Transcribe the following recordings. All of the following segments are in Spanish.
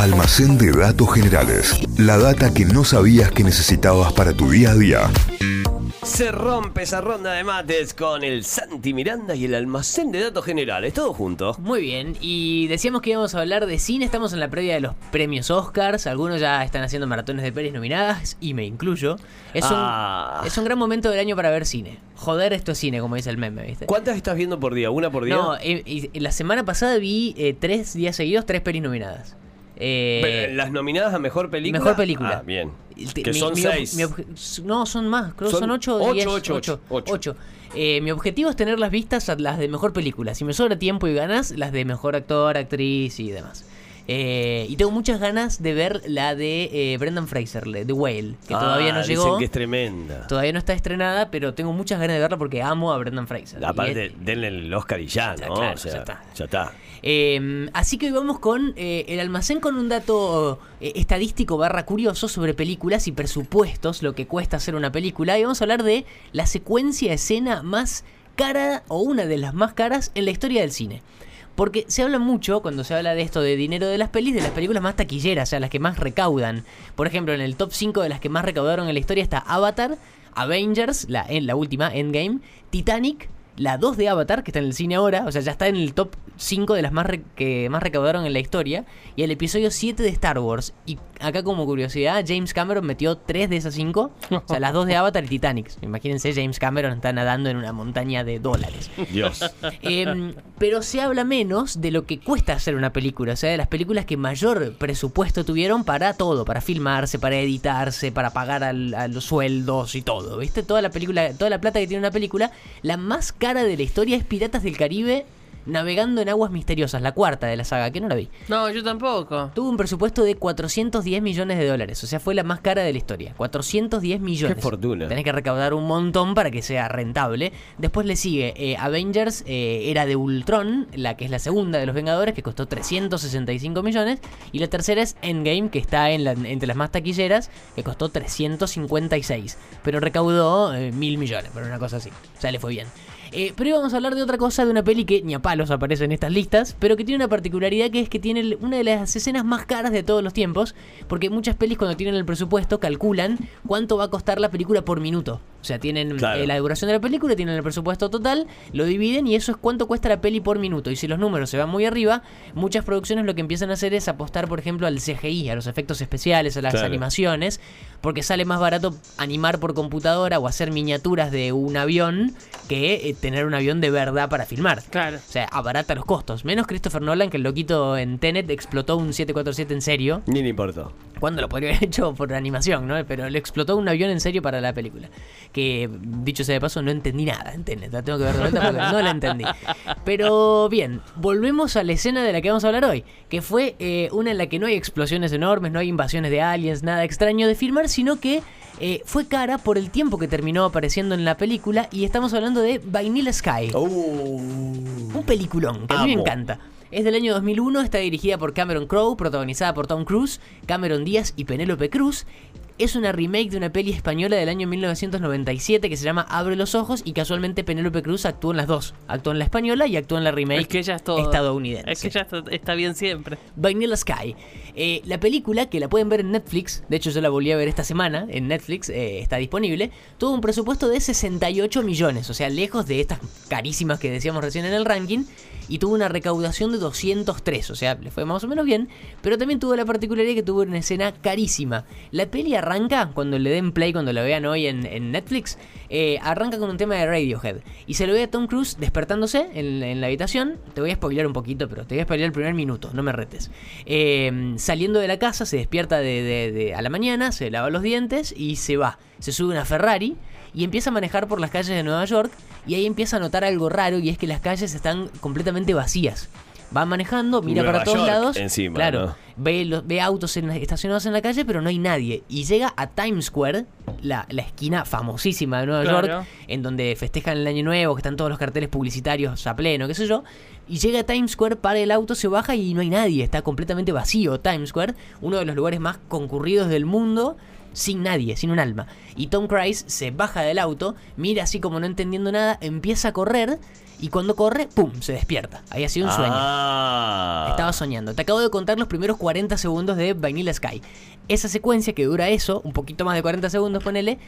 Almacén de datos generales. La data que no sabías que necesitabas para tu día a día. Se rompe esa ronda de mates con el Santi Miranda y el almacén de datos generales, todo junto. Muy bien, y decíamos que íbamos a hablar de cine, estamos en la previa de los premios Oscars, algunos ya están haciendo maratones de pelis nominadas, y me incluyo. Es, Ah. un, es un gran momento del año para ver cine. Joder, esto es cine, como dice el meme, ¿viste? ¿Cuántas estás viendo por día? ¿Una por día? No, eh, la semana pasada vi eh, tres días seguidos, tres pelis nominadas. Eh, ¿Las nominadas a mejor película? Mejor película. Ah, bien. Que mi- son mi seis. mi no, son más, creo que Son son 8 o ocho, 10. ocho, ocho, ocho. Eh, mi objetivo es tener las vistas a las de mejor película. Si me sobra tiempo y ganas, las de mejor actor, actriz y demás. Eh, y tengo muchas ganas de ver la de eh, Brendan Fraser, The Whale, que todavía Ah, no dicen llegó. que es tremenda. Todavía no está estrenada, pero tengo muchas ganas de verla porque amo a Brendan Fraser. Aparte, denle el Oscar y ya, Ya, ¿no? claro, o sea, ya está. Ya está. Eh, así que hoy vamos con eh, el almacén con un dato eh, estadístico barra curioso sobre películas y presupuestos, lo que cuesta hacer una película. Y vamos a hablar de la secuencia escena más cara o una de las más caras en la historia del cine. Porque se habla mucho, cuando se habla de esto de dinero de las pelis, de las películas más taquilleras, o sea, las que más recaudan. Por ejemplo, en el top 5 de las que más recaudaron en la historia está Avatar, Avengers, la, última, Endgame, Titanic, la 2 de Avatar, que está en el cine ahora, o sea, ya está en el top 5 de las más re- que más recaudaron en la historia, y el episodio 7 de Star Wars. Y acá como curiosidad, James Cameron metió 3 de esas 5, o sea, las 2 de Avatar y Titanic. Imagínense, James Cameron está nadando en una montaña de dólares. Dios. Em, pero se habla menos de lo que cuesta hacer una película, o sea, de las películas que mayor presupuesto tuvieron para todo, para filmarse, para editarse, para pagar al- a los sueldos y todo, ¿viste? Toda la película, toda la plata que tiene una película, la más cara de la historia es Piratas del Caribe navegando en aguas misteriosas, la cuarta de la saga, que no la vi. No, yo tampoco. Tuvo un presupuesto de 410 millones de dólares, o sea, fue la más cara de la historia. 410 millones. Qué fortuna. Tenés que recaudar un montón para que sea rentable. Después le sigue eh, Avengers, eh, era de Ultron, la que es la segunda de los Vengadores, que costó 365 millones. Y la tercera es Endgame, que está en la- entre las más taquilleras, que costó 356. Pero recaudó eh, mil millones, por una cosa así. O sea, le fue bien. Eh, pero hoy vamos a hablar de otra cosa, de una peli que ni a palos aparece en estas listas, pero que tiene una particularidad que es que tiene una de las escenas más caras de todos los tiempos, porque muchas pelis cuando tienen el presupuesto calculan cuánto va a costar la película por minuto. O sea, tienen Claro. eh, la duración de la película, tienen el presupuesto total, lo dividen y eso es cuánto cuesta la peli por minuto. Y si los números se van muy arriba, muchas producciones lo que empiezan a hacer es apostar, por ejemplo, al CGI, a los efectos especiales, a las Claro. animaciones, porque sale más barato animar por computadora o hacer miniaturas de un avión que eh, tener un avión de verdad para filmar. Claro. O sea, abarata los costos. Menos Christopher Nolan, que el loquito en Tenet explotó un 747 en serio. Ni le importó. Cuando lo podría haber hecho por animación, ¿no? Pero le explotó un avión en serio para la película. Que, dicho sea de paso, no entendí nada en Tenet. La tengo que ver de vuelta porque no la entendí. Pero bien, volvemos a la escena de la que vamos a hablar hoy. Que fue eh, una en la que no hay explosiones enormes, no hay invasiones de aliens, nada extraño de filmar, sino que eh, fue cara por el tiempo que terminó apareciendo en la película. Y estamos hablando de Vanilla Sky. Un peliculón que a mí me Amo. encanta. Es del año 2001, está dirigida por Cameron Crowe, protagonizada por Tom Cruise, Cameron Díaz y Penélope Cruz. Es una remake de una peli española del año 1997 que se llama Abre los ojos y casualmente Penélope Cruz actuó en las dos. Actuó en la española y actuó en la remake Es que ya es todo. estadounidense. Es que ya está, está bien siempre. Vanilla Sky. Eh, la película, que la pueden ver en Netflix, de hecho yo la volví a ver esta semana, en Netflix eh, está disponible, tuvo un presupuesto de 68 millones, o sea, lejos de estas carísimas que decíamos recién en el ranking, y tuvo una recaudación de 203, o sea, le fue más o menos bien, pero también tuvo la particularidad que tuvo una escena carísima. La peli arranca, cuando le den play, cuando la vean hoy en, Netflix, eh, arranca con un tema de Radiohead, y se lo ve a Tom Cruise despertándose en, la habitación, te voy a spoilear un poquito, pero te voy a spoilear el primer minuto, no me retes. Eh, saliendo de la casa, se despierta de, de- a la mañana, se lava los dientes y se va. Se sube una Ferrari y empieza a manejar por las calles de Nueva York y ahí empieza a notar algo raro y es que las calles están completamente vacías. Va manejando, mira Nueva para todos York lados. encima, claro, ¿no? ve, los- ve autos en- estacionados en la calle, pero no hay nadie. Y llega a Times Square, la, la esquina famosísima de Nueva Claro. York, en donde festejan el año nuevo, que están todos los carteles publicitarios a pleno, qué sé yo. Y llega a Times Square, para el auto, se baja y no hay nadie. Está completamente vacío Times Square, uno de los lugares más concurridos del mundo. Sin nadie, sin un alma. Y Tom Cruise se baja del auto, mira así como no entendiendo nada, empieza a correr y cuando corre, ¡pum! se despierta. Había sido un sueño. Ah. Estaba soñando. Te acabo de contar los primeros 40 segundos de Vanilla Sky. Esa secuencia que dura eso, un poquito más de 40 segundos, ponele,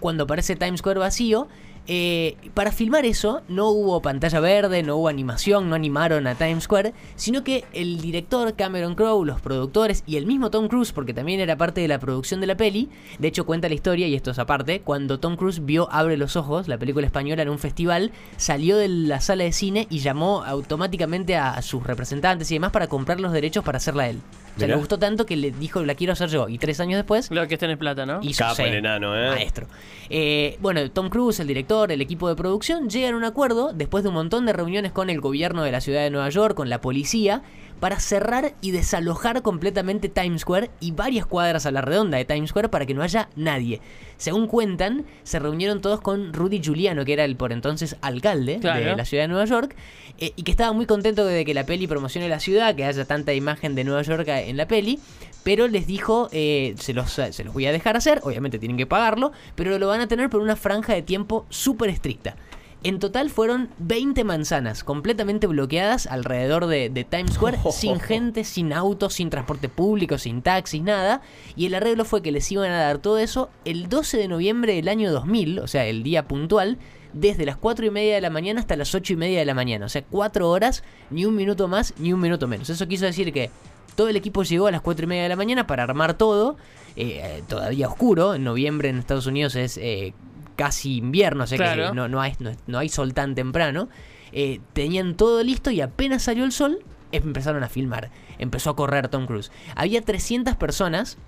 cuando aparece Times Square vacío. Eh, para filmar eso no hubo pantalla verde, no hubo animación, no animaron a Times Square, sino que el director Cameron Crowe, los productores y el mismo Tom Cruise, porque también era parte de la producción de la peli, de hecho cuenta la historia, y esto es aparte, cuando Tom Cruise vio Abre los Ojos, la película española en un festival, salió de la sala de cine y llamó automáticamente a sus representantes y demás para comprar los derechos para hacerla él. O sea, le gustó tanto que le dijo, la quiero hacer yo. Y tres años después, Lo que está en plata, ¿no? hizo Capo sí, el enano, ¿eh? Maestro. Eh, bueno, Tom Cruise, el director, el equipo de producción, llegan a un acuerdo después de un montón de reuniones con el gobierno de la ciudad de Nueva York, con la policía, para cerrar y desalojar completamente Times Square y varias cuadras a la redonda de Times Square para que no haya nadie. Según cuentan, se reunieron todos con Rudy Giuliano, que era el por entonces alcalde de Claro. la ciudad de Nueva York, eh, y que estaba muy contento de que la peli promocione la ciudad, que haya tanta imagen de Nueva York en la peli, pero les dijo, eh, se, los, se los voy a dejar hacer, obviamente tienen que pagarlo, pero lo van a tener por una franja de tiempo súper estricta. En total fueron 20 manzanas completamente bloqueadas alrededor de, de Times Square, sin gente, sin autos, sin transporte público, sin taxis, nada. Y el arreglo fue que les iban a dar todo eso el 12 de noviembre del año 2000, o sea, el día puntual, desde las 4 y media de la mañana hasta las 8 y media de la mañana. O sea, 4 horas, ni un minuto más, ni un minuto menos. Eso quiso decir que todo el equipo llegó a las 4 y media de la mañana para armar todo, eh, todavía oscuro. En noviembre en Estados Unidos es eh, casi invierno, o sea Claro. que no, no, hay, no, no hay sol tan temprano. Eh, tenían todo listo y apenas salió el sol, empezaron a filmar. Empezó a correr Tom Cruise. Había 300 personas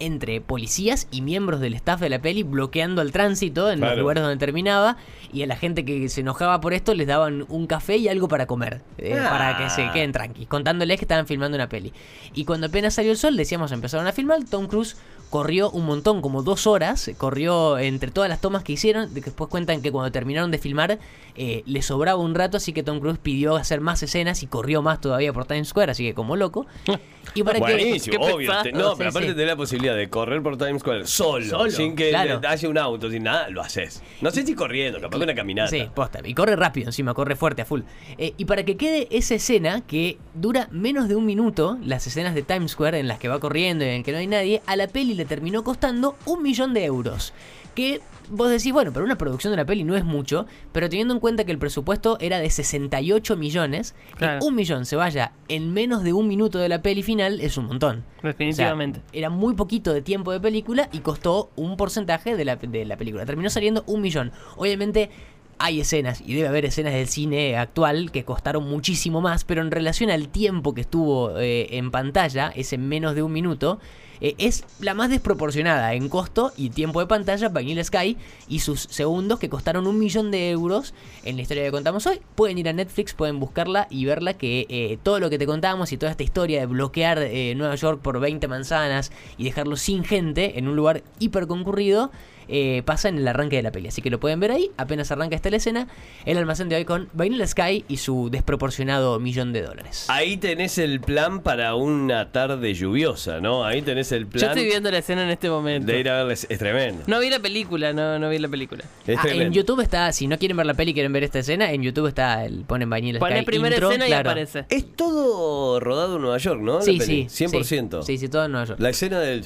entre policías y miembros del staff de la peli bloqueando el tránsito en los Claro. lugares donde terminaba y a la gente que se enojaba por esto les daban un café y algo para comer eh, Ah. para que se queden tranquilos contándoles que estaban filmando una peli y cuando apenas salió el sol decíamos empezaron a filmar Tom Cruise corrió un montón como dos horas corrió entre todas las tomas que hicieron después cuentan que cuando terminaron de filmar eh, le sobraba un rato así que Tom Cruise pidió hacer más escenas y corrió más todavía por Times Square así que como loco y para que Buenísimo, obvio. Te- no, Sí, pero aparte sí. la posibilidad de correr por Times Square solo, Solo, sin que claro. haya un auto, sin nada, lo haces. No sé si corriendo, capaz que una caminata. Sí, posta. Y corre rápido encima, corre fuerte a full. Eh, y para que quede esa escena que dura menos de un minuto, las escenas de Times Square en las que va corriendo y en que no hay nadie, a la peli le terminó costando un millón de euros. Que vos decís, bueno, pero una producción de una peli no es mucho, pero teniendo en cuenta que el presupuesto era de 68 millones, Claro. que un millón se vaya en menos de un minuto de la peli final es un montón. Definitivamente. O sea, era muy poquito de tiempo de película y costó un porcentaje de la, de la película. Terminó saliendo un millón. Obviamente hay escenas, y debe haber escenas del cine actual que costaron muchísimo más, pero en relación al tiempo que estuvo eh, en pantalla, ese menos de un minuto, eh, es la más desproporcionada en costo y tiempo de pantalla, Vanilla Sky y sus segundos que costaron un millón de euros en la historia que contamos hoy. Pueden ir a Netflix, pueden buscarla y verla que eh, todo lo que te contamos y toda esta historia de bloquear Nueva York por 20 manzanas y dejarlo sin gente en un lugar hiper concurrido. Eh, pasa en el arranque de la peli, así que lo pueden ver ahí. Apenas arranca esta la escena, el almacén de hoy con Vanilla Sky y su desproporcionado millón de dólares. Ahí tenés el plan para una tarde lluviosa, ¿no? Ahí tenés el Yo plan estoy viendo la escena en este momento. de ir a verles. Es tremendo. No vi la película, no, no vi la película. Es Ah, en YouTube está, si no quieren ver la peli, quieren ver esta escena, en YouTube está, el, ponen Vanilla Pone Sky primera intro, escena claro. y aparece. Es todo rodado en Nueva York, ¿no? La Sí, peli. sí. 100%. Sí, sí, todo en Nueva York. La escena del.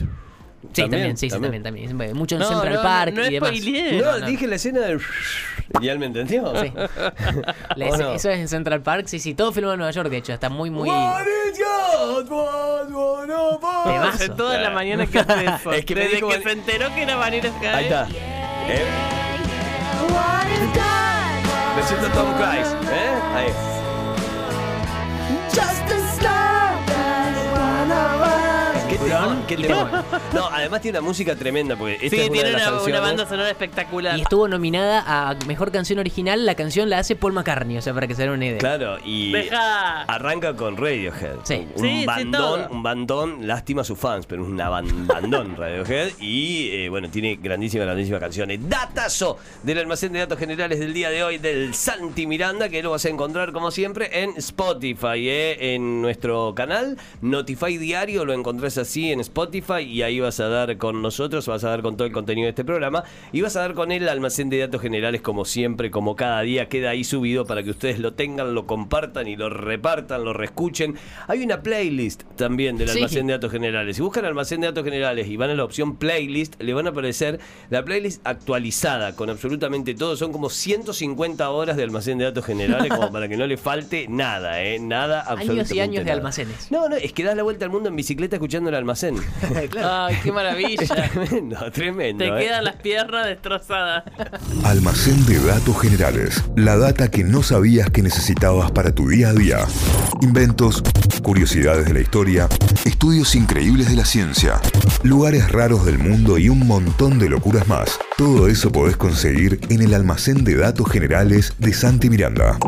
Sí, también, sí, sí, también, también. Mucho en Central no, Park no y demás. No, dije la escena del. ¿Y él me entendió? Sí. La- ¿O no? Eso es en Central Park, sí, sí, todo filmado en Nueva York, de hecho, está muy, muy... Temazo. Hace toda la mañana que hace eso. Es que me Desde dijo que Van- se enteró que era Vanilla Sky. Ahí está. ¿Eh? Me siento Tom Cruise, ¿eh? Ahí. ¿Qué temón? ¿Qué temón? No, además tiene una música tremenda porque esta Sí, es una tiene de las una, una canciones- banda sonora espectacular. Y estuvo nominada a Mejor Canción Original, la canción la hace Paul McCartney, o sea, para que se den una idea. Claro, y Deja. arranca con Radiohead. Sí. Un Sí, sí, bandón, todo. un bandón, lástima a sus fans, pero es una ban- bandón Radiohead. Y eh, bueno, tiene grandísimas, grandísimas canciones. Datazo del almacén de datos generales del día de hoy del Santi Miranda, que lo vas a encontrar como siempre en Spotify, eh, en nuestro canal. Notify Diario, lo encontrás así en Spotify y ahí vas a dar con nosotros, vas a dar con todo el contenido de este programa y vas a dar con el almacén de datos generales como siempre, como cada día queda ahí subido para que ustedes lo tengan, lo compartan y lo repartan, lo reescuchen. Hay una playlist también del Sí. almacén de datos generales. Si buscan almacén de datos generales y van a la opción playlist, le van a aparecer la playlist actualizada con absolutamente todo. Son como 150 horas de almacén de datos generales como para que no le falte nada, ¿eh? Nada, absolutamente Años y años de almacenes. No, no, es que das la vuelta al mundo en bicicleta escuchando el almacén. Ay, qué maravilla. tremendo, tremendo. Te ¿eh? quedan las piernas destrozadas. Almacén de datos generales. La data que no sabías que necesitabas para tu día a día. Inventos, curiosidades de la historia, estudios increíbles de la ciencia, lugares raros del mundo y un montón de locuras más. Todo eso podés conseguir en el almacén de datos generales de Santi Miranda.